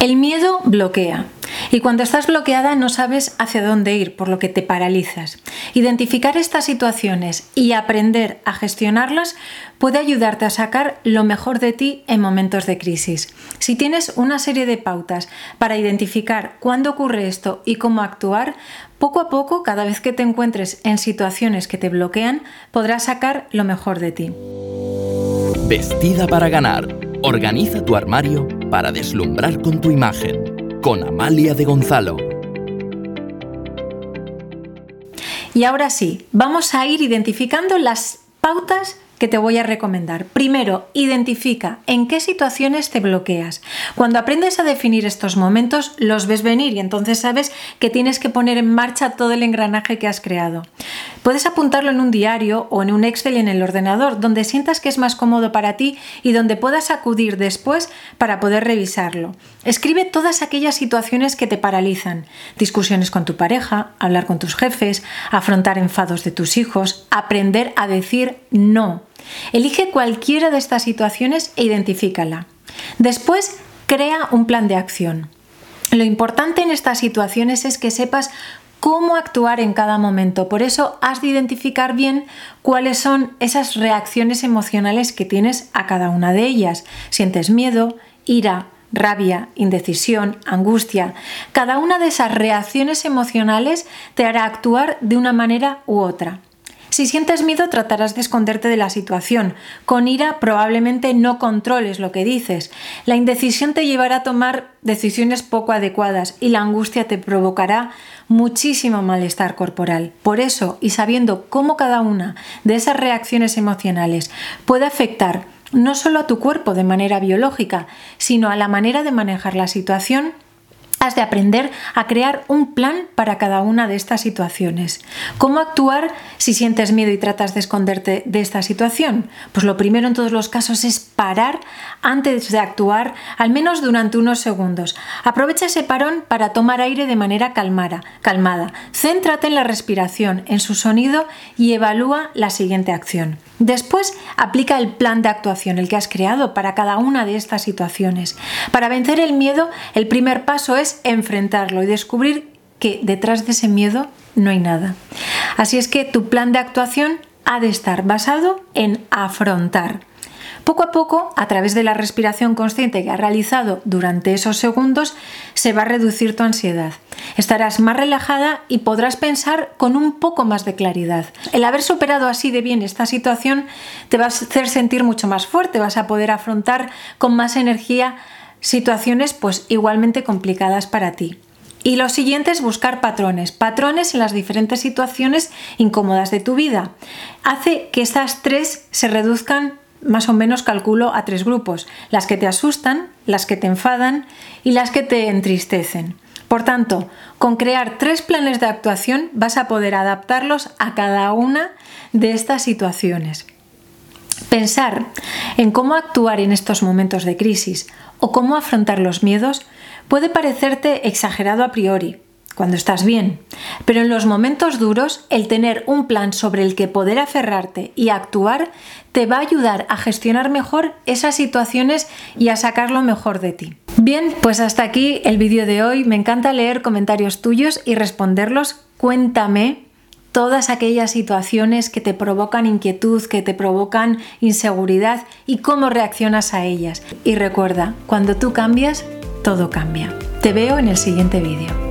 El miedo bloquea. Y cuando estás bloqueada no sabes hacia dónde ir, por lo que te paralizas. Identificar estas situaciones y aprender a gestionarlas puede ayudarte a sacar lo mejor de ti en momentos de crisis. Si tienes una serie de pautas para identificar cuándo ocurre esto y cómo actuar, poco a poco, cada vez que te encuentres en situaciones que te bloquean, podrás sacar lo mejor de ti. Vestida para ganar. Organiza tu armario para deslumbrar con tu imagen. Con Amalia de Gonzalo. Y ahora sí, vamos a ir identificando las pautas que te voy a recomendar. Primero, identifica en qué situaciones te bloqueas. Cuando aprendes a definir estos momentos, los ves venir y entonces sabes que tienes que poner en marcha todo el engranaje que has creado. Puedes apuntarlo en un diario o en un Excel en el ordenador, donde sientas que es más cómodo para ti y donde puedas acudir después para poder revisarlo. Escribe todas aquellas situaciones que te paralizan. Discusiones con tu pareja, hablar con tus jefes, afrontar enfados de tus hijos, aprender a decir no. Elige cualquiera de estas situaciones e identifícala. Después, crea un plan de acción. Lo importante en estas situaciones es que sepas cómo actuar en cada momento. Por eso has de identificar bien cuáles son esas reacciones emocionales que tienes a cada una de ellas. Sientes miedo, ira, rabia, indecisión, angustia. Cada una de esas reacciones emocionales te hará actuar de una manera u otra. Si sientes miedo tratarás de esconderte de la situación. Con ira probablemente no controles lo que dices. La indecisión te llevará a tomar decisiones poco adecuadas y la angustia te provocará muchísimo malestar corporal. Por eso, y sabiendo cómo cada una de esas reacciones emocionales puede afectar no solo a tu cuerpo de manera biológica, sino a la manera de manejar la situación, Has de aprender a crear un plan para cada una de estas situaciones. ¿Cómo actuar si sientes miedo y tratas de esconderte de esta situación? Pues lo primero en todos los casos es parar antes de actuar, al menos durante unos segundos. Aprovecha ese parón para tomar aire de manera calmada. Céntrate en la respiración, en su sonido y evalúa la siguiente acción. Después, aplica el plan de actuación, el que has creado para cada una de estas situaciones. Para vencer el miedo, el primer paso enfrentarlo y descubrir que detrás de ese miedo no hay nada. Así es que tu plan de actuación ha de estar basado en afrontar. Poco a poco, a través de la respiración consciente que has realizado durante esos segundos, se va a reducir tu ansiedad. Estarás más relajada y podrás pensar con un poco más de claridad. El haber superado así de bien esta situación te va a hacer sentir mucho más fuerte, vas a poder afrontar con más energía situaciones pues igualmente complicadas para ti. Y lo siguiente es buscar patrones, patrones en las diferentes situaciones incómodas de tu vida. Hace que estas tres se reduzcan más o menos calculo a tres grupos, las que te asustan, las que te enfadan y las que te entristecen. Por tanto, con crear tres planes de actuación vas a poder adaptarlos a cada una de estas situaciones. Pensar en cómo actuar en estos momentos de crisis o cómo afrontar los miedos puede parecerte exagerado a priori, cuando estás bien. Pero en los momentos duros, el tener un plan sobre el que poder aferrarte y actuar te va a ayudar a gestionar mejor esas situaciones y a sacar lo mejor de ti. Bien, pues hasta aquí el vídeo de hoy. Me encanta leer comentarios tuyos y responderlos. Cuéntame todas aquellas situaciones que te provocan inquietud, que te provocan inseguridad y cómo reaccionas a ellas. Y recuerda, cuando tú cambias, todo cambia. Te veo en el siguiente vídeo.